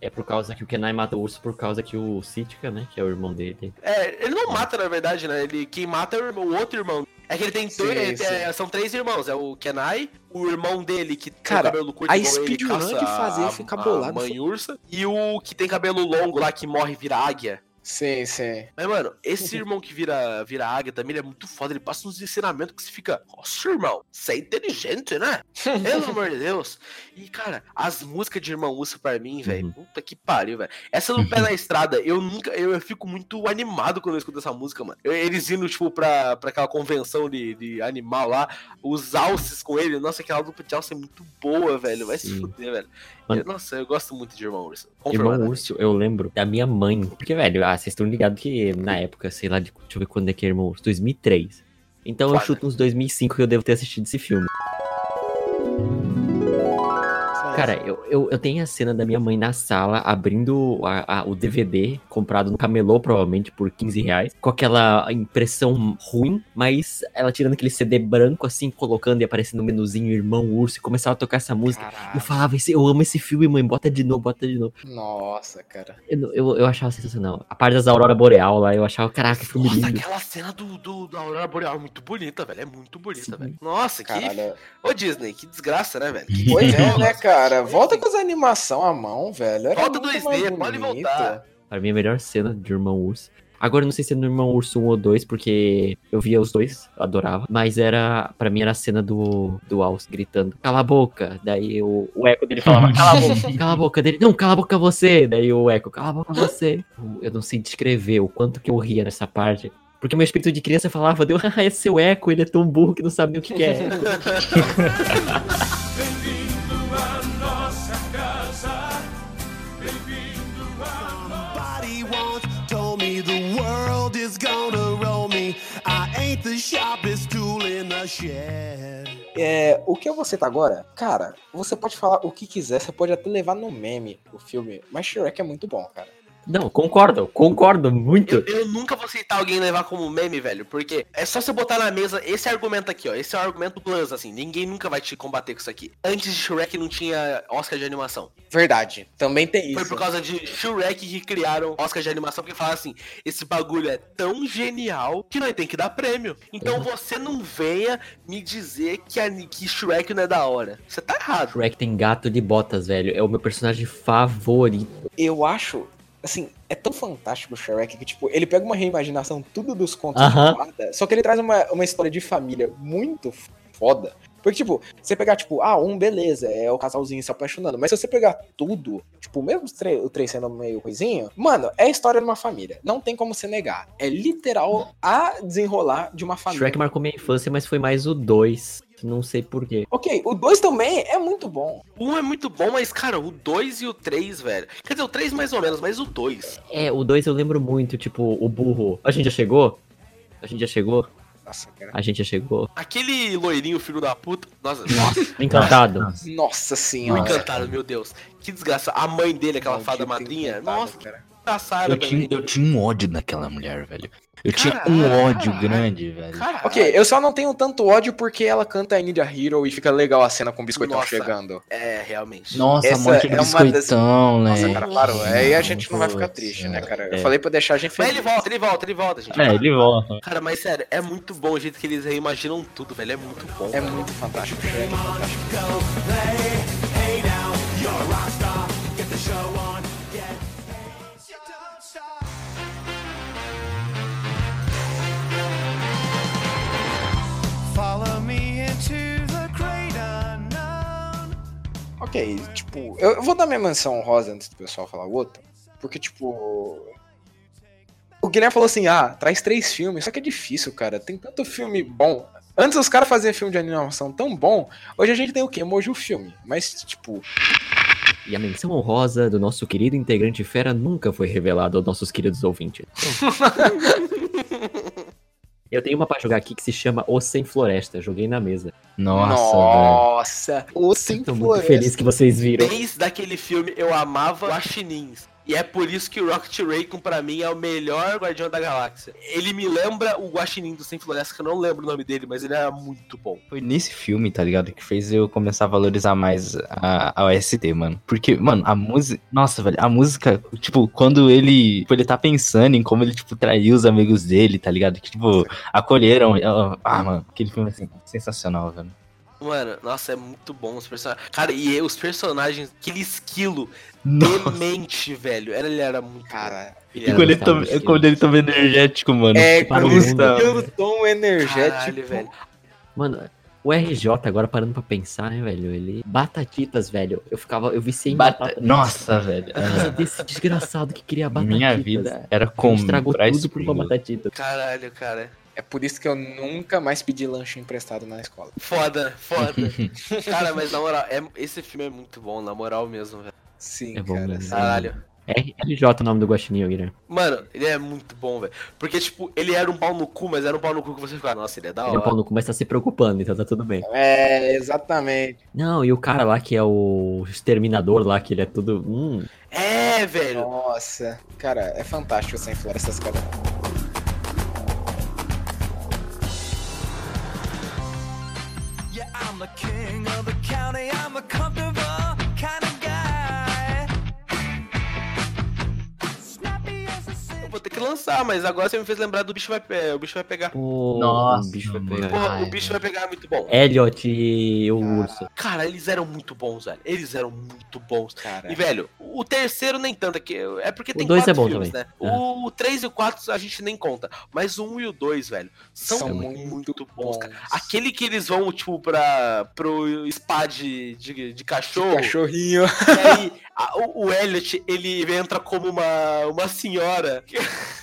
É por causa que o Kenai mata o urso, por causa que o Sitka, né? Que é o irmão dele. É, ele não mata, na verdade, né? Ele, quem mata é o, outro irmão. É que ele tem Sim, dois. sim. tem- são três irmãos. É o Kenai, o irmão dele que Cara, tem o cabelo curto a speedrun de fazer a- ficar a bolado mãe ursa. E o que tem cabelo longo lá, que morre e vira águia. Sim, sim. Mas, mano, esse irmão que vira, vira águia também, ele é muito foda. Ele passa uns ensinamentos que você fica, nossa, irmão, você é inteligente, né? Pelo amor de Deus. E, cara, as músicas de Irmão Urso pra mim, velho, Uhum. puta que pariu, velho. Essa do Pé na Estrada, eu nunca, eu, eu fico muito animado quando eu escuto essa música, mano. Eu- eles indo, tipo, pra, pra aquela convenção de, de animal lá, os alces com ele, nossa, aquela dupla de alce é muito boa, velho. Vai se Sim. fuder, velho. Mano- Eu- nossa, eu gosto muito de Irmão Urso. Irmão. Urso, eu lembro da minha mãe. Porque, velho, ah, vocês estão ligados que na época, sei lá, de, deixa eu ver quando é que é Irmão Urso, 2003. Então eu Foda. chuto uns 2005 que eu devo ter assistido esse filme. Cara, eu, eu, eu tenho a cena da minha mãe na sala abrindo a- a- o DVD, comprado no camelô, provavelmente por 15 reais, com aquela impressão ruim, mas ela tirando aquele CD branco assim, colocando e aparecendo o menuzinho Irmão Urso e começava a tocar essa música. Eu Caralho. falava, "Esse- eu amo esse filme, mãe, bota de novo, bota de novo. Nossa, cara. Eu, eu, eu achava sensacional. A parte das Aurora Boreal lá, eu achava, caraca, que filme Nossa, lindo. aquela cena do, do, da Aurora Boreal é muito bonita, velho. É muito bonita, Sim. velho. Nossa, que. Caralho. Ô, Disney, que desgraça, né, velho? Que- Pois é, né, cara? Volta com as animação à mão, velho. Era Volta muito 2D, mais pode voltar. Pra mim, a melhor cena de Irmão Urso. Agora, eu não sei se é no Irmão Urso 1 ou 2, porque eu via os dois, adorava. Mas era, pra mim, era a cena do, do Alce gritando, cala a boca. Daí o, o eco dele falava, cala a boca, cala a boca dele. Não, cala a boca você. Daí o eco, cala a boca você. Eu não sei descrever o quanto que eu ria nessa parte. Porque meu espírito de criança falava, deu, ah, esse é seu eco, ele é tão burro que não sabe nem o que, que é. É, o que eu vou citar agora, cara, você pode falar o que quiser, você pode até levar no meme o filme, mas Shrek é muito bom, cara. Não, concordo, concordo muito. Eu, eu nunca vou aceitar alguém levar como meme, velho, porque é só você botar na mesa esse argumento aqui, ó. Esse é o argumento plus, assim. Ninguém nunca vai te combater com isso aqui. Antes de Shrek não tinha Oscar de animação. Verdade, também tem Foi isso. por causa de Shrek que criaram Oscar de animação, porque falaram assim: esse bagulho é tão genial que nós tem que dar prêmio. Então você não venha me dizer que, a, que Shrek não é da hora. Você tá errado. Shrek tem gato de botas, velho. É o meu personagem favorito. Eu acho, assim, é tão fantástico o Shrek que, tipo, ele pega uma reimaginação tudo dos contos Aham. de fada, só que ele traz uma, uma história de família muito foda. Porque, tipo, você pegar, tipo, ah, um, beleza, é o casalzinho se apaixonando. Mas se você pegar tudo, tipo, mesmo o três sendo meio coisinho, mano, é a história de uma família. Não tem como se negar. É literal a desenrolar de uma família. Shrek marcou minha infância, mas foi mais o 2. Não sei porquê. Ok, o 2 também é muito bom. Um é muito bom, mas, cara, o 2 e o 3, velho. Quer dizer, o 3 mais ou menos, mas o 2. É, o 2 eu lembro muito, tipo, o burro. A gente já chegou? A gente já chegou? Nossa, cara. A gente já chegou. Aquele loirinho, filho da puta. Nossa, nossa. Encantado. Nossa o senhora. encantado, meu Deus. Que desgraça. A mãe dele, aquela Maldito fada madrinha. Nossa, cara. engraçada, Eu tinha, eu tinha um ódio naquela mulher, velho. Eu tinha Caralho, um ódio caralho. grande, velho. Caralho. Ok, eu só não tenho tanto ódio porque ela canta I Need a Hero e fica legal a cena com o biscoitão Nossa. chegando. É, realmente. Nossa, Essa a morte é do uma das- biscoitão, né? Nossa, cara, parou. Aí a gente não vai ficar triste, né, cara? é. Eu falei pra deixar a gente Mas feliz. ele volta, ele volta, ele volta, gente. É, ele volta. Cara, mas sério, é muito bom o jeito que eles reimaginam tudo, velho. É muito bom. É muito fantástico, é fantástico. Ok, tipo, eu, eu vou dar minha menção rosa antes do pessoal falar outra. Porque, tipo. O Guilherme falou assim: ah, traz três filmes. Só que é difícil, cara. Tem tanto filme bom. Antes os caras faziam filme de animação tão bom. Hoje a gente tem o quê? Emoji o filme. Mas, tipo, E a menção honrosa do nosso querido integrante Fera nunca foi revelada aos nossos queridos ouvintes. Eu tenho uma pra jogar aqui que se chama O Sem Floresta. Joguei na mesa. Nossa, velho. nossa. O Sem Tô muito Floresta. feliz que vocês viram. Desde aquele filme eu amava Guaxinins. E é por isso que o Rocket Raccoon pra mim é o melhor Guardião da Galáxia. Ele me lembra o Guaxinim do Sem Floresta, que eu não lembro o nome dele, mas ele era muito bom. Foi nesse filme, tá ligado? Que fez eu começar a valorizar mais a, a OST, mano. Porque, mano, a música. Nossa, velho, a música, tipo, quando ele. Tipo, ele tá pensando em como ele, tipo, traiu os amigos dele, tá ligado? Que, tipo, acolheram. Ah, mano, aquele filme assim, sensacional, velho. Mano, nossa, é muito bom os personagens. Cara, e os personagens, aquele esquilo Nossa. demente, velho. Era, ele era muito. Cara, Ele E era quando ele, estilo. quando ele toma energético, mano. é, para o Gustavo. mundo. Pelo tom energético. Caralho, velho. Mano, o RJ, agora parando pra pensar, né, velho? Ele. Batatitas, velho. Eu ficava. Eu viciei em Bata- batata. Nossa, velho. Por causa desse desgraçado que queria batatitas. Minha vida era Ele comprar estragou tudo por uma batatita. Caralho, cara. É por isso que eu nunca mais pedi lanche emprestado na escola. Foda, foda. cara, mas na moral, é- esse filme é muito bom, na moral mesmo, velho. Sim, É bom cara. mesmo. Caralho. RJ é o nome do Guaxininho, Guilherme. Mano, ele é muito bom, velho. Porque, tipo, ele era um pau no cu, mas era um pau no cu que você ficava, nossa, ele é da Ele é um pau hora. no cu, mas tá se preocupando, então tá tudo bem. É, exatamente. Não, e o cara lá que é o exterminador lá, que ele é tudo. Hum, É, velho. Nossa, cara, é fantástico sem florestas, cara. County. I'm a comfortable vou ter que lançar, mas agora você me fez lembrar do bicho vai, pe- o bicho vai pegar. pô, Nossa, o bicho vai pegar. Ai, o bicho vai pegar é muito bom. Elliot e o urso. Cara, eles eram muito bons, velho. Eles eram muito bons. Cara, E, velho, o terceiro nem tanto, é, que, é porque tem dois quatro é bom filmes, também. né? O 3 e o 4 a gente nem conta. Mas o 1 e o 2, velho, são, são muito, muito, bons, cara. Aquele que eles vão, tipo, pra, pro spa de, de, de cachorro. Cachorrinho. E aí, a- o, o Elliot, ele entra como uma, uma senhora.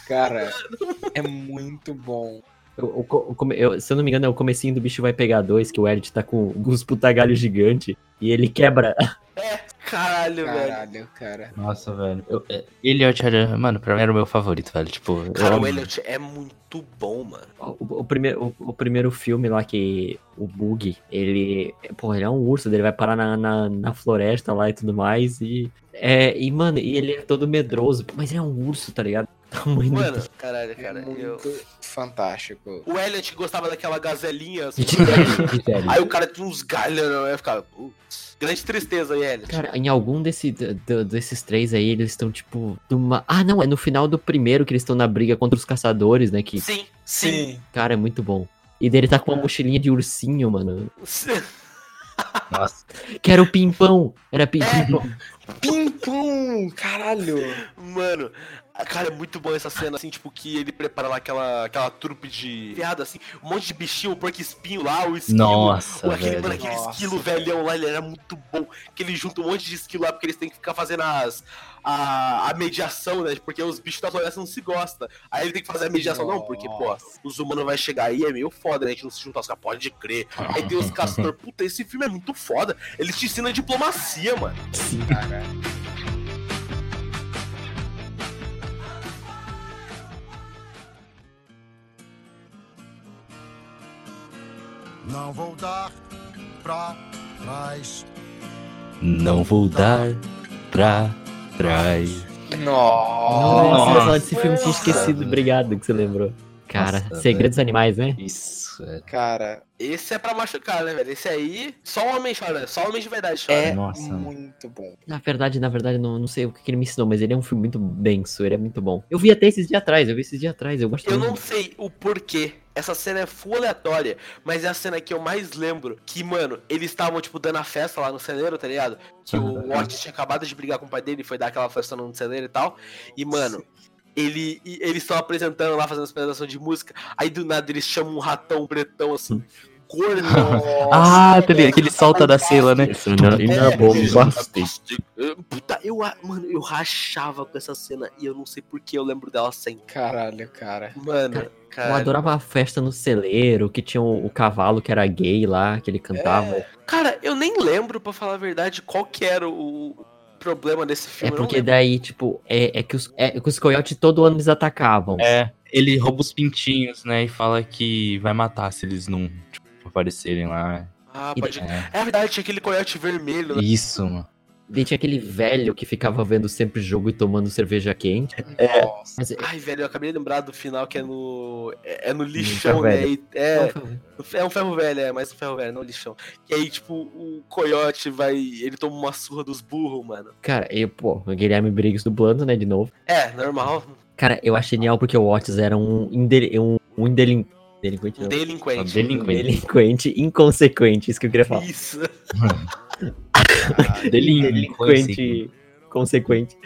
Cara, é muito bom. O come- eu- se eu não me engano, é o comecinho do bicho vai pegar dois, que o Elliot tá com os putagalhos gigante e ele quebra. Caralho, velho. Caralho, cara. Nossa, velho. Eu, é, Elliot era, mano, pra mim era o meu favorito, velho. Tipo, eu Cara, o amo- Elliot é muito bom, mano. O, o primeiro, o, o primeiro filme lá que o Bug, ele. Pô, ele é um urso, ele vai parar na, na, na floresta lá e tudo mais. E. É, e, mano, e ele é todo medroso, mas ele é um urso, tá ligado? Tamanho do- Mano, caralho, É cara. muito eu- fantástico. O Elliot gostava daquela gazelinha. assim. Aí o cara tinha uns galhos, né? eu ficava, putz, grande tristeza aí, Elliot. Cara, em algum desse, d- d- desses três aí, eles estão, tipo, numa. Ah, não, é no final do primeiro que eles estão na briga contra os caçadores, né? Que, Sim, sim. cara, é muito bom. E dele tá com uma mochilinha de ursinho, mano. Nossa. Que era o Pimpão. Era É. Pimpão. Pim pum, caralho. Mano, cara, é muito bom essa cena, assim, tipo, que ele prepara lá aquela, aquela trupe de piada, assim, um monte de bichinho, o porco espinho lá, o esquilo. Nossa, o- aquele, velho. mano, aquele Nossa. esquilo velhão lá, ele era muito bom. Que ele junta um monte de esquilo lá, porque eles têm que ficar fazendo as, a, a mediação, né? Porque os bichos da floresta não se gostam. Aí ele tem que fazer a mediação, não, porque, pô, os humanos vai chegar aí, é meio foda, né? A gente não se juntar, os caras pode crer. Aí tem os caçadores, puta, esse filme é muito foda. Ele te ensina diplomacia, mano. Cara. Não vou dar pra trás. Não vou dar pra trás. Nossa. Nossa, desse filme, tinha esquecido. Obrigado que você lembrou. Cara, Nossa, Segredos Animais, né? Isso, é. Cara, Esse é pra machucar, né, velho? Esse aí, só o homem chora, só o homem de verdade chora. é Nossa. muito bom. Na verdade, na verdade, não, não sei o que, ele me ensinou, mas ele é um filme muito denso, ele é muito bom. Eu vi até esses dias atrás, eu vi esses dias atrás, eu gosto Eu muito. não sei o porquê. Essa cena é full aleatória, mas é a cena que eu mais lembro. Que, mano, eles estavam, tipo, dando a festa lá no celeiro, tá ligado? Que o Watts tinha acabado de brigar com o pai dele, foi dar aquela festa no celeiro e tal. E, mano, ele, eles estão apresentando lá, fazendo apresentação de música. Aí do nada eles chamam um ratão pretão assim. cor. Ah, tá ligado? Que ele solta da cela, né? E é bom, bastante. Puta, eu, mano, eu rachava com essa cena e eu não sei por que eu lembro dela sem. Caralho, cara. Mano, Eu cara. adorava a festa no celeiro, que tinha o, o cavalo que era gay lá, que ele cantava. É, cara, eu nem lembro, pra falar a verdade, qual que era o problema desse É filme. não porque daí, tipo, é, é que os, é que os coiotes todo ano eles atacavam. É, ele rouba os pintinhos, né? E fala que vai matar se eles não tipo, aparecerem lá. Ah, pode... É. É verdade, tinha aquele coiote vermelho, né? Isso, mano. Daí tinha aquele velho que ficava vendo sempre jogo e tomando cerveja quente. Nossa. Mas, Ai, velho, eu acabei de lembrar do final que é no. É é no lixão, né? E- É, é um ferro velho, é, mas um ferro velho, não lixão. E aí, tipo, o coiote vai. Ele toma uma surra dos burros, mano. Cara, eu, pô, o Guilherme Briggs dublando, né, de novo. É, normal. Cara, eu acho genial porque o Otis era um, indel- um, um indelin- delinquente. Um não. delinquente. Um delinquente. Delinquente inconsequente, isso que eu queria falar. Isso. Delinquente. Delinquente consequente.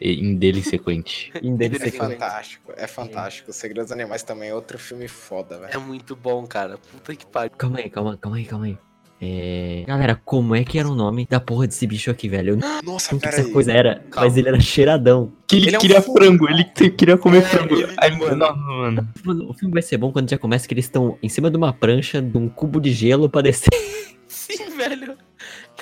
Indelinsequente. É Indelinquente. fantástico, é fantástico. Os Segredos Animais também é outro filme foda, velho. É muito bom, cara. Puta que pariu. Calma aí, calma, calma aí, calma aí. É... Galera, como é que era o nome da porra desse bicho aqui, velho? Eu não Nossa, sei o que essa aí. coisa era, Calma. mas ele era cheiradão. Que ele, Ele é um queria frango, ele queria comer É, frango. ele- Ai, mano. não, mano. Mano, o filme vai ser bom quando já começa que eles estão em cima de uma prancha, de um cubo de gelo pra descer. Sim, velho.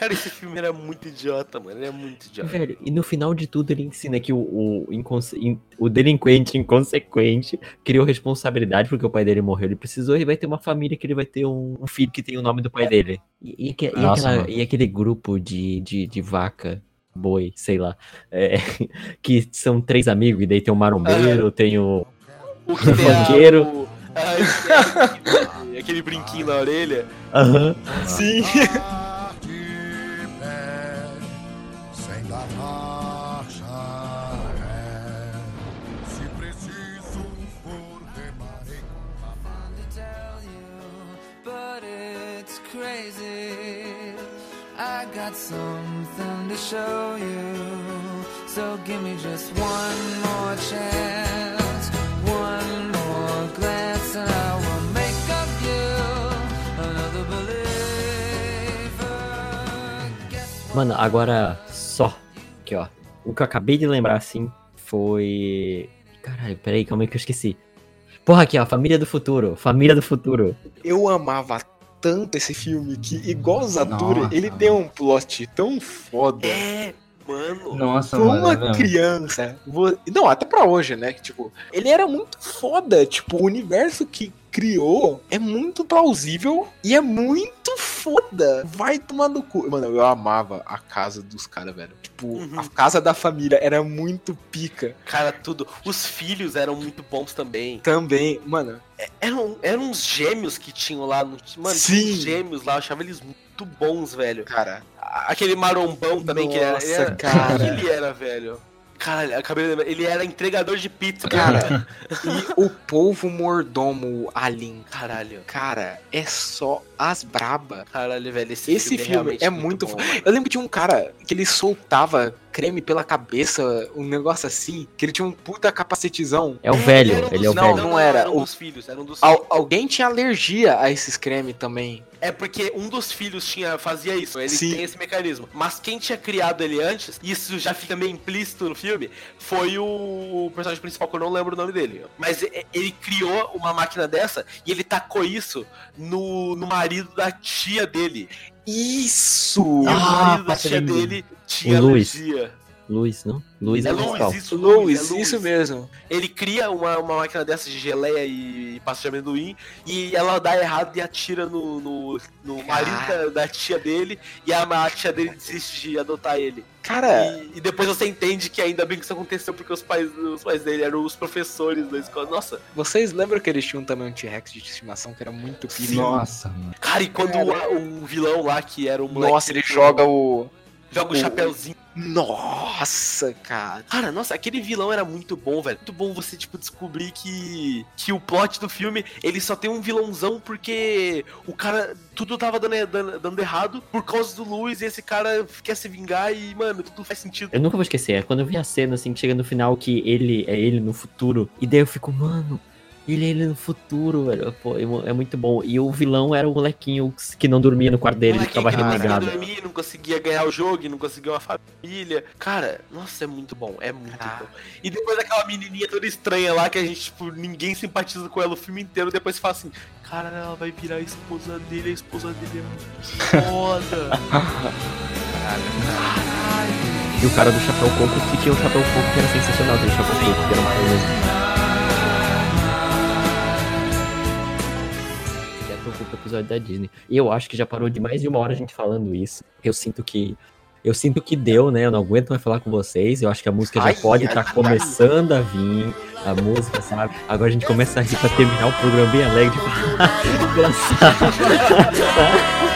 Cara, esse filme era muito idiota, mano. Ele é muito idiota. Velho, e no final de tudo ele ensina que o, o, inconse- in- o delinquente inconsequente criou responsabilidade porque o pai dele morreu. Ele precisou e vai ter uma família que ele vai ter um, um filho que tem o nome do pai dele. E, e, e Nossa, aquela- e aquele grupo de, de, de vaca, boi, sei lá, é, que são três amigos, e daí tem o marombeiro, tem o. O Funkeiro. o- ah, aquele- aquele brinquinho na orelha. Aham. Sim. got something to show you. So give me just one more chance, one more glance, and I will make of you another believer. Mano, agora só. Aqui, ó. O que eu acabei de lembrar, assim, foi. Caralho, peraí, calma aí que eu esqueci. Porra, aqui, ó. Família do Futuro. Família do Futuro. Eu amava tanto esse filme que, igual Zatura, Nossa, ele tem um plot tão foda. É, mano. Nossa, Pra mano. uma é mesmo. criança. Não, até pra hoje, né? que, Tipo, ele era muito foda. Tipo, o universo que criou é muito plausível e é muito foda. Vai tomar no cu. Mano, eu amava a casa dos caras, velho. Tipo, Uhum. a casa da família era muito pica. Cara, tudo. Os filhos eram muito bons também. Também, mano. Eram, eram uns gêmeos que tinham lá. No, mano, Sim. gêmeos lá. Eu achava eles muito bons, velho. Cara, Aquele marombão também que era. Nossa, cara. Ele era, velho? Caralho, acabei de lembrar. Ele era entregador de pizza. Cara. e o povo mordomo Alien. Caralho. Cara, é só as braba. Caralho, velho. Esse, Esse filme realmente é muito bom, fo- mano. Eu lembro de um cara que ele soltava creme pela cabeça, um negócio assim, que ele tinha um puta capacetezão. É o velho. era um Ele é o dos- Não, velho. não era. Era um O- dos filhos. Era um dos Al- alguém tinha alergia a esses creme também. É porque um dos filhos tinha, fazia isso, ele Sim. tem esse mecanismo. Mas quem tinha criado ele antes, isso já fica meio implícito no filme, foi o, personagem principal, que eu não lembro o nome dele. Mas ele criou uma máquina dessa e ele tacou isso no, no marido da tia dele. Isso! E o Ah, marido da tia dele tinha Luiz. alergia. Luiz, não? Luiz é, É. Luiz, isso, Luiz, é isso mesmo. Ele cria uma, uma máquina dessa de geleia e pasta de amendoim e ela dá errado e atira no, no, no marido da, da tia dele e a, a tia dele desiste de adotar ele. Cara, E, e depois você entende que ainda bem que isso aconteceu porque os pais, os pais dele eram os professores da escola. Nossa, vocês lembram que eles tinham também um T-Rex de estimação que era muito pica? Nossa, mano. cara, e quando o, o vilão lá, que era o moleque. Nossa, ele joga o. Joga o chapéuzinho. Nossa, cara. Cara, nossa, aquele vilão era muito bom, velho. Muito bom você, tipo, descobrir que, que o plot do filme, ele só tem um vilãozão porque o cara, tudo tava dando, dando, dando errado por causa do Luiz e esse cara quer se vingar e, mano, tudo faz sentido. Eu nunca vou esquecer, é quando eu vi a cena assim, que chega no final que ele é ele no futuro, e daí eu fico, mano, Ele é ele no futuro, velho. Pô, é é muito bom. E o vilão era o molequinho que não dormia no quarto dele, ele ficava que não conseguia renegado. dormir, não conseguia ganhar o jogo, não conseguia uma família. Cara, nossa, é muito bom, é muito bom. E depois aquela menininha toda estranha lá, que a gente, tipo, ninguém simpatiza com ela o filme inteiro, depois fala assim, cara, ela vai virar a esposa dele, a esposa dele é muito foda. E o cara do chapéu coco que tinha um chapéu coco que era sensacional, aquele chapéu coco que era maravilhoso. Episódio da Disney. E eu acho que já parou de mais de uma hora a gente falando isso. Eu sinto que. Eu sinto que deu, né? Eu não aguento mais falar com vocês. Eu acho que a música já pode estar ai. começando a vir. A música, sabe? Agora a gente começa a rir pra terminar o programa bem alegre. Engraçado.